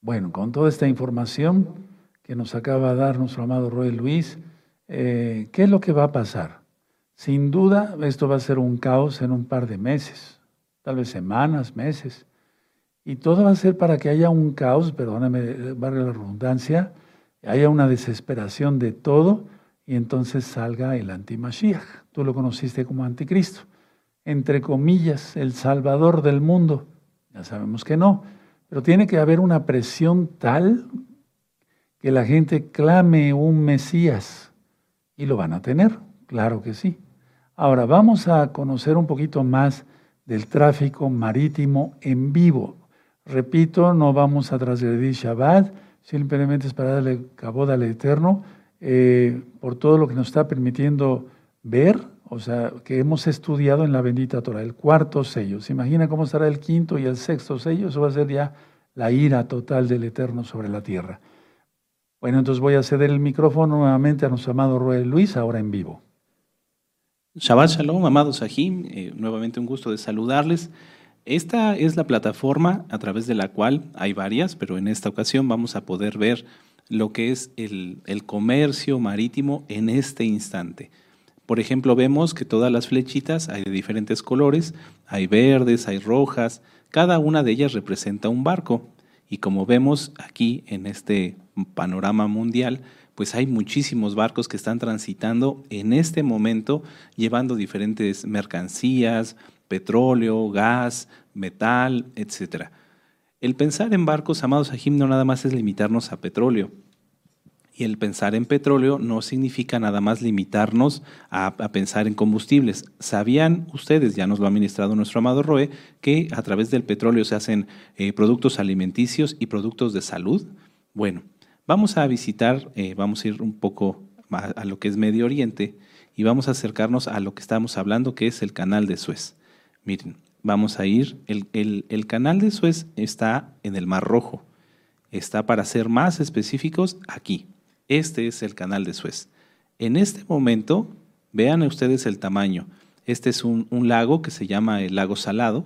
Bueno, con toda esta información, que nos acaba de dar nuestro amado Roy Luis, eh, ¿qué es lo que va a pasar? Sin duda, esto va a ser un caos en un par de meses, tal vez semanas, meses. Y todo va a ser para que haya un caos, perdóname, valga la redundancia, haya una desesperación de todo y entonces salga el antimashiach. Tú lo conociste como anticristo. Entre comillas, el salvador del mundo. Ya sabemos que no. Pero tiene que haber una presión tal que la gente clame un Mesías. Y lo van a tener, claro que sí. Ahora vamos a conocer un poquito más del tráfico marítimo en vivo. Repito, no vamos a transgredir Shabbat, simplemente es para darle cabod al Eterno eh, por todo lo que nos está permitiendo ver, o sea, que hemos estudiado en la bendita Torah, el cuarto sello. ¿Se imagina cómo estará el quinto y el sexto sello? Eso va a ser ya la ira total del Eterno sobre la tierra. Bueno, entonces voy a ceder el micrófono nuevamente a nuestro amado Roel Luis, ahora en vivo. Shabbat Shalom, amados Sahim, eh, nuevamente un gusto de saludarles. Esta es la plataforma a través de la cual hay varias, pero en esta ocasión vamos a poder ver lo que es el, el comercio marítimo en este instante. Por ejemplo, vemos que todas las flechitas hay de diferentes colores, hay verdes, hay rojas, cada una de ellas representa un barco. Y como vemos aquí en este panorama mundial, pues hay muchísimos barcos que están transitando en este momento llevando diferentes mercancías, petróleo, gas, metal, etc. El pensar en barcos, amados a no nada más es limitarnos a petróleo. Y el pensar en petróleo no significa nada más limitarnos a, pensar en combustibles. ¿Sabían ustedes, ya nos lo ha ministrado nuestro amado Roe, que a través del petróleo se hacen eh, productos alimenticios y productos de salud? Bueno, vamos a visitar, eh, vamos a ir un poco a, lo que es Medio Oriente y vamos a acercarnos a lo que estamos hablando, que es el canal de Suez. Miren, vamos a ir, el canal de Suez está en el Mar Rojo. Está, para ser más específicos, aquí, este es el canal de Suez. En este momento, vean ustedes el tamaño. Este es un, lago que se llama el lago Salado.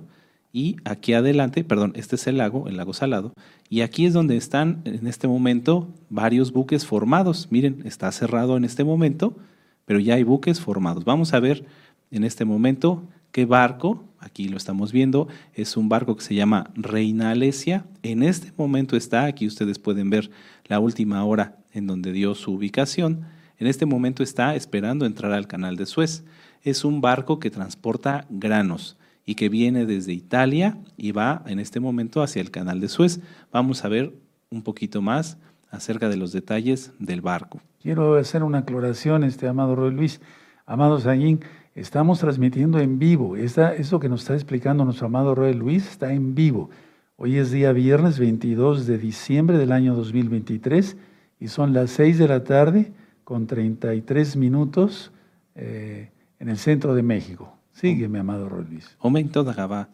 Y aquí adelante, perdón, este es el lago, el lago Salado. Y aquí es donde están en este momento varios buques formados. Miren, está cerrado en este momento, pero ya hay buques formados. Vamos a ver en este momento qué barco, aquí lo estamos viendo, es un barco que se llama Reina Alesia. En este momento está, aquí ustedes pueden ver la última hora en donde dio su ubicación, en este momento está esperando entrar al canal de Suez. Es un barco que transporta granos y que viene desde Italia y va en este momento hacia el canal de Suez. Vamos a ver un poquito más acerca de los detalles del barco. Quiero hacer una aclaración, este amado Roy Luis. Amado Sayín, estamos transmitiendo en vivo. Esta, eso que nos está explicando nuestro amado Roy Luis está en vivo. Hoy es día viernes 22 de diciembre del año 2023 y son las 6 de la tarde con 33 minutos eh, en el centro de México. Sigue, mi amado Roy Luis. De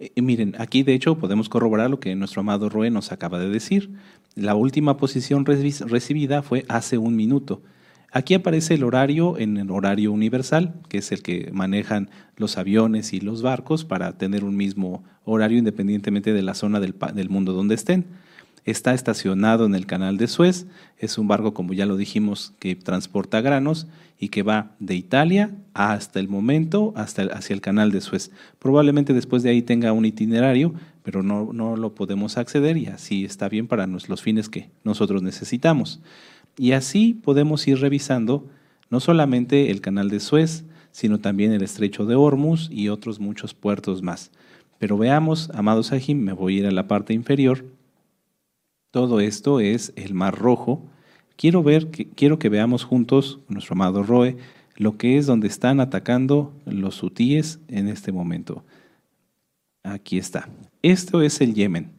eh, miren, aquí de hecho podemos corroborar lo que nuestro amado Roe nos acaba de decir. La última posición recibida fue hace un minuto. Aquí aparece el horario en el horario universal, que es el que manejan los aviones y los barcos para tener un mismo horario independientemente de la zona del, del mundo donde estén. Está estacionado en el canal de Suez, es un barco, como ya lo dijimos, que transporta granos y que va de Italia hasta el momento, hasta hacia el canal de Suez. Probablemente después de ahí tenga un itinerario, pero no, no lo podemos acceder y así está bien para los fines que nosotros necesitamos. Y así podemos ir revisando no solamente el canal de Suez, sino también el estrecho de Hormuz y otros muchos puertos más. Pero veamos, amados Ajim, me voy a ir a la parte inferior todo esto es el Mar Rojo. Quiero ver, quiero que veamos juntos, nuestro amado Roe, lo que es donde están atacando los hutíes en este momento. Aquí está. Esto es el Yemen.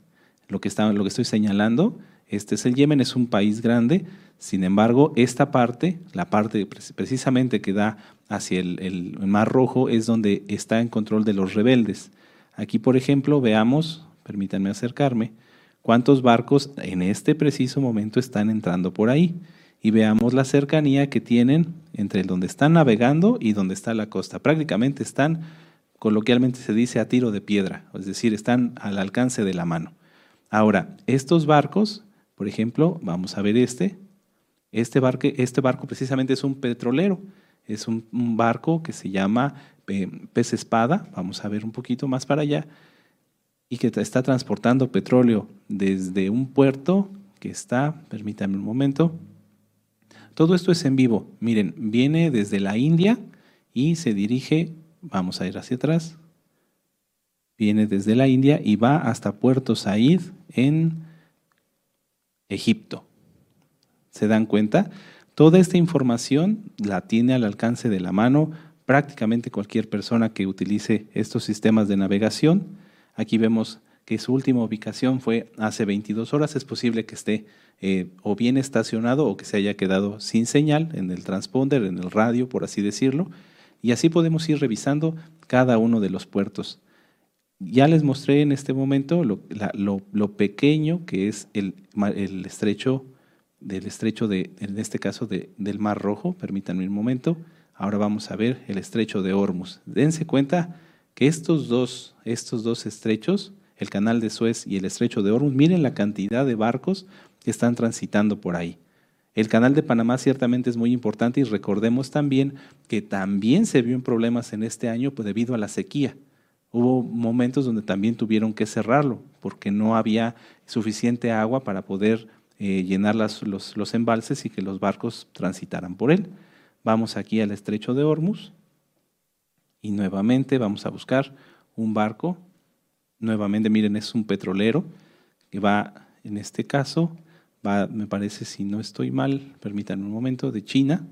Lo que, que estoy señalando, este es el Yemen, es un país grande. Sin embargo, esta parte, la parte precisamente que da hacia el Mar Rojo, es donde está en control de los rebeldes. Aquí, por ejemplo, veamos, permítanme acercarme, cuántos barcos en este preciso momento están entrando por ahí y veamos la cercanía que tienen entre donde están navegando y donde está la costa. Prácticamente están, coloquialmente se dice, a tiro de piedra, es decir, están al alcance de la mano. Ahora, estos barcos, por ejemplo, vamos a ver este, este barco, este barco precisamente es un petrolero, es un, barco que se llama eh, pez espada, vamos a ver un poquito más para allá, y que está transportando petróleo desde un puerto que está, permítanme un momento, todo esto es en vivo. Miren, viene desde la India y se dirige, vamos a ir hacia atrás, viene desde la India y va hasta Puerto Said en Egipto. ¿Se dan cuenta? Toda esta información la tiene al alcance de la mano prácticamente cualquier persona que utilice estos sistemas de navegación Aquí vemos que su última ubicación fue hace 22 horas. Es posible que esté eh, o bien estacionado o que se haya quedado sin señal en el transponder, en el radio, por así decirlo. Y así podemos ir revisando cada uno de los puertos. Ya les mostré en este momento lo, pequeño que es el, el, estrecho del estrecho de, en este caso del Mar Rojo. Permítanme un momento. Ahora vamos a ver el estrecho de Hormuz. Dense cuenta estos dos, estos dos estrechos el canal de Suez y el estrecho de Hormuz, miren la cantidad de barcos que están transitando por ahí. El canal de Panamá ciertamente es muy importante y recordemos también que también se vio en problemas en este año pues, debido a la sequía. Hubo momentos donde también tuvieron que cerrarlo porque no había suficiente agua para poder eh, llenar los, los embalses y que los barcos transitaran por él. Vamos aquí al estrecho de Hormuz y nuevamente vamos a buscar un barco Nuevamente, miren, es un petrolero que va, en este caso, va, me parece, si no estoy mal, permítanme un momento, de China.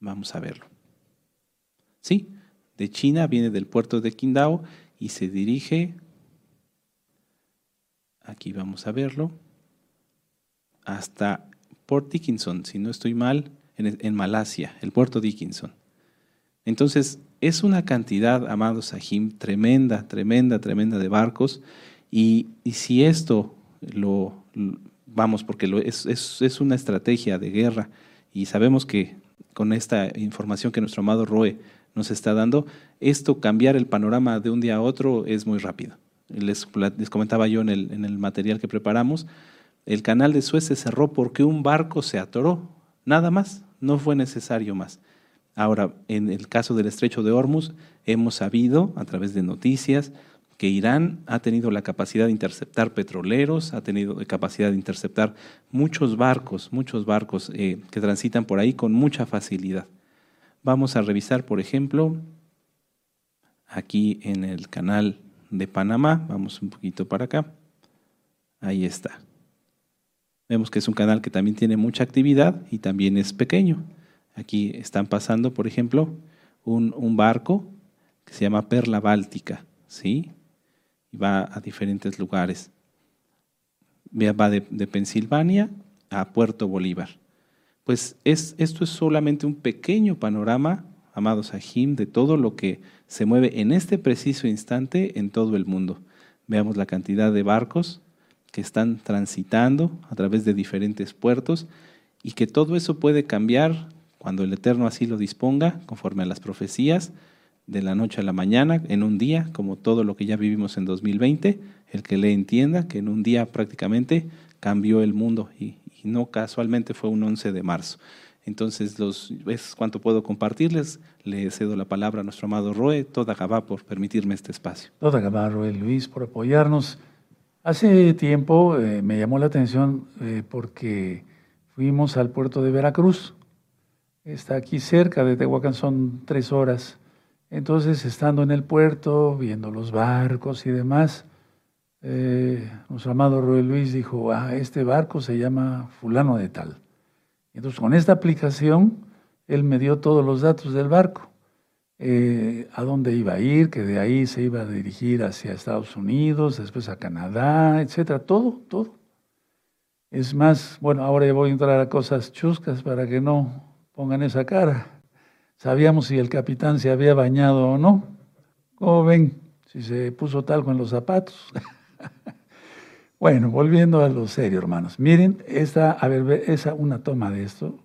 Vamos a verlo. Sí, de China, viene del puerto de Qingdao y se dirige, aquí vamos a verlo, hasta Port Dickinson, si no estoy mal, en, en Malasia, el puerto Dickinson. Entonces, es una cantidad, amados Sahim, tremenda, tremenda, tremenda de barcos. Y, si esto lo, vamos, porque lo, es, es, una estrategia de guerra y sabemos que con esta información que nuestro amado Roe nos está dando, esto cambiar el panorama de un día a otro es muy rápido. Les, les comentaba yo en el, en el material que preparamos, el canal de Suez se cerró porque un barco se atoró, nada más, no fue necesario más. Ahora, en el caso del estrecho de Hormuz, hemos sabido a través de noticias que Irán ha tenido la capacidad de interceptar petroleros, ha tenido la capacidad de interceptar muchos barcos, muchos barcos eh, que transitan por ahí con mucha facilidad. Vamos a revisar, por ejemplo, aquí en el canal de Panamá, vamos un poquito para acá, ahí está. Vemos que es un canal que también tiene mucha actividad y también es pequeño. Aquí están pasando, por ejemplo, un, barco que se llama Perla Báltica, ¿sí? Y va a diferentes lugares. Va de, Pensilvania a Puerto Bolívar. Pues es, esto es solamente un pequeño panorama, amados Ajim, de todo lo que se mueve en este preciso instante en todo el mundo. Veamos la cantidad de barcos que están transitando a través de diferentes puertos y que todo eso puede cambiar cuando el Eterno así lo disponga, conforme a las profecías, de la noche a la mañana, en un día, como todo lo que ya vivimos en 2020, el que le entienda que en un día prácticamente cambió el mundo y, no casualmente fue un 11 de marzo. Entonces, los, es cuanto puedo compartirles. Le cedo la palabra a nuestro amado Roe, toda Gabá por permitirme este espacio. Toda Gabá, Roe Luis, por apoyarnos. Hace tiempo eh, me llamó la atención eh, porque fuimos al puerto de Veracruz está aquí cerca de Tehuacán, son tres horas. Entonces, estando en el puerto, viendo los barcos y demás, eh, nuestro amado Roy Luis dijo, ah, este barco se llama fulano de tal. Entonces, con esta aplicación, él me dio todos los datos del barco, eh, a dónde iba a ir, que de ahí se iba a dirigir hacia Estados Unidos, después a Canadá, etcétera, todo, todo. Es más, bueno, ahora ya voy a entrar a cosas chuscas para que no Pongan esa cara. Sabíamos si el capitán se había bañado o no. ¿Cómo ven? Si se puso talco en los zapatos. [LAUGHS] bueno, volviendo a lo serio, hermanos. Miren, esta, a ver, esa una toma de esto.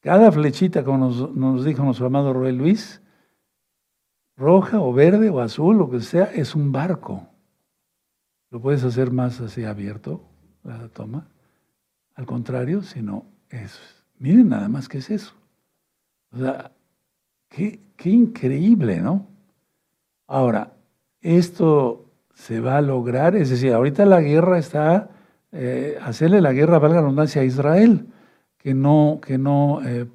Cada flechita, como nos, dijo nuestro amado Roel Luis, roja o verde o azul, lo que sea, es un barco. Lo puedes hacer más así abierto, la toma. Al contrario, sino eso Miren nada más que es eso. O sea, qué, increíble, ¿no? Ahora, esto se va a lograr, es decir, ahorita la guerra está, eh, hacerle la guerra, valga la redundancia, a Israel, que no, que no eh,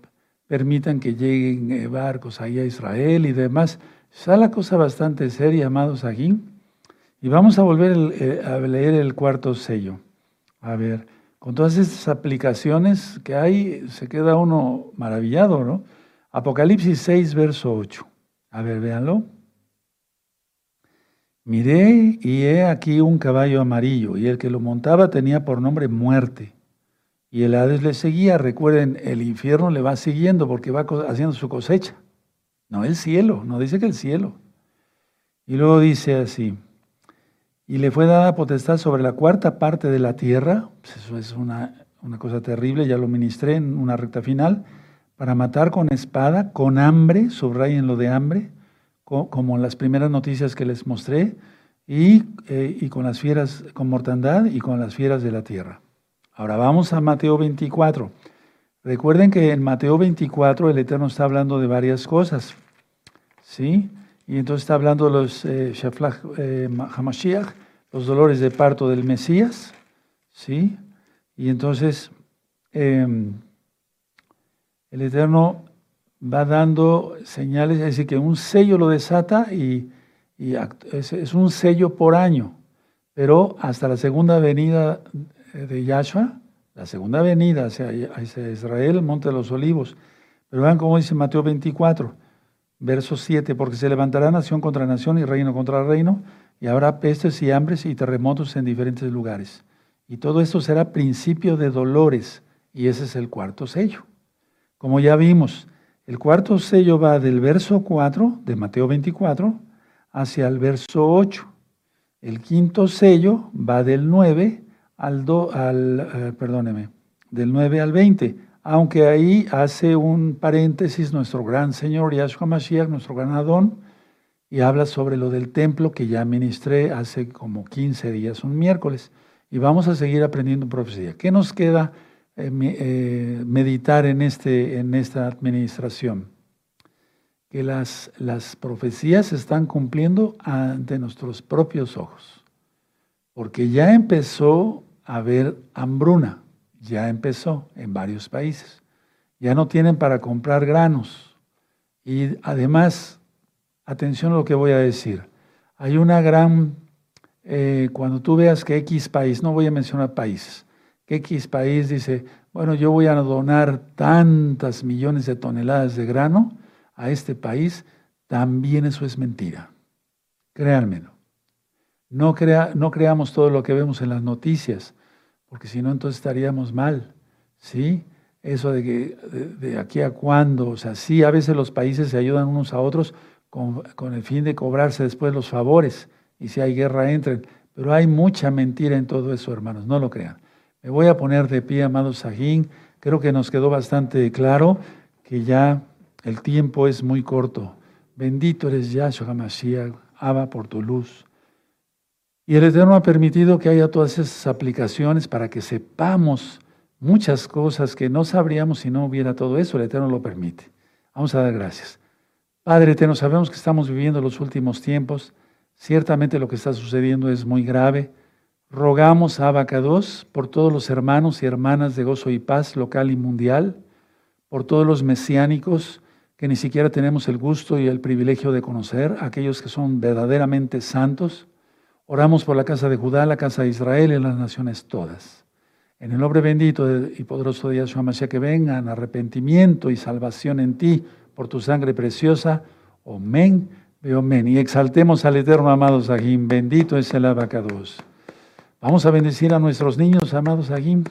permitan que lleguen eh, barcos ahí a Israel y demás. Está la cosa bastante seria, amados aquí. Y vamos a volver a leer el cuarto sello. A ver, con todas estas aplicaciones que hay, se queda uno maravillado, ¿no? Apocalipsis 6, verso 8. A ver, véanlo. Miré y he aquí un caballo amarillo, y el que lo montaba tenía por nombre muerte. Y el Hades le seguía. Recuerden, el infierno le va siguiendo porque va haciendo su cosecha. No el cielo, no dice que el cielo. Y luego dice así, y le fue dada potestad sobre la cuarta parte de la tierra, pues eso es una, una cosa terrible, ya lo ministré en una recta final, para matar con espada, con hambre, subrayen lo de hambre, como las primeras noticias que les mostré, y, eh, y, con las fieras, con mortandad y con las fieras de la tierra. Ahora vamos a Mateo 24. Recuerden que en Mateo 24 el Eterno está hablando de varias cosas, ¿sí? Y entonces está hablando de los eh, eh Hamashiach, los dolores de parto del Mesías, ¿sí? Y entonces em, el Eterno va dando señales, es decir, que un sello lo desata y, es, un sello por año, pero hasta la segunda venida de Yahshua, la segunda venida hacia, Israel, el Monte de los Olivos. Pero vean cómo dice Mateo 24, verso 7, porque se levantará nación contra nación y reino contra reino, y habrá pestes y hambres y terremotos en diferentes lugares. Y todo esto será principio de dolores, y ese es el cuarto sello. Como ya vimos, el cuarto sello va del verso 4 de Mateo 24 hacia el verso 8. El quinto sello va del 9 al, al eh, perdóneme, del 9 al 20, aunque ahí hace un paréntesis nuestro gran Señor Yahshua Mashiach, nuestro gran Adón, y habla sobre lo del templo que ya ministré hace como 15 días, un miércoles. Y vamos a seguir aprendiendo profecía. ¿Qué nos queda? Eh, eh, meditar en, este, en esta administración. Que las, las profecías se están cumpliendo ante nuestros propios ojos. Porque ya empezó a haber hambruna, ya empezó en varios países. Ya no tienen para comprar granos. Y además, atención a lo que voy a decir. Hay una gran, eh, cuando tú veas que X país, no voy a mencionar países, X país dice, bueno, yo voy a donar tantas millones de toneladas de grano a este país, también eso es mentira. Créanmelo. No, crea, no creamos todo lo que vemos en las noticias, porque si no, entonces estaríamos mal. ¿Sí? Eso de que de, aquí a cuándo, o sea, sí, a veces los países se ayudan unos a otros con, el fin de cobrarse después los favores, y si hay guerra entren, pero hay mucha mentira en todo eso, hermanos, no lo crean. Me voy a poner de pie, amado Sajín. Creo que nos quedó bastante claro que ya el tiempo es muy corto. Bendito eres Yahshua HaMashiach, Abba por tu luz. Y el Eterno ha permitido que haya todas esas aplicaciones para que sepamos muchas cosas que no sabríamos si no hubiera todo eso. El Eterno lo permite. Vamos a dar gracias. Padre Eterno, sabemos que estamos viviendo los últimos tiempos. Ciertamente lo que está sucediendo es muy grave. Rogamos a Abacados por todos los hermanos y hermanas de gozo y paz local y mundial, por todos los mesiánicos que ni siquiera tenemos el gusto y el privilegio de conocer, aquellos que son verdaderamente santos. Oramos por la casa de Judá, la casa de Israel y las naciones todas. En el nombre bendito y poderoso de Yahshua Mashiach, que vengan arrepentimiento y salvación en ti por tu sangre preciosa. Amén, amén. Y exaltemos al eterno amado Sahim. Bendito es el abacados. Vamos a bendecir a nuestros niños, amados aquí.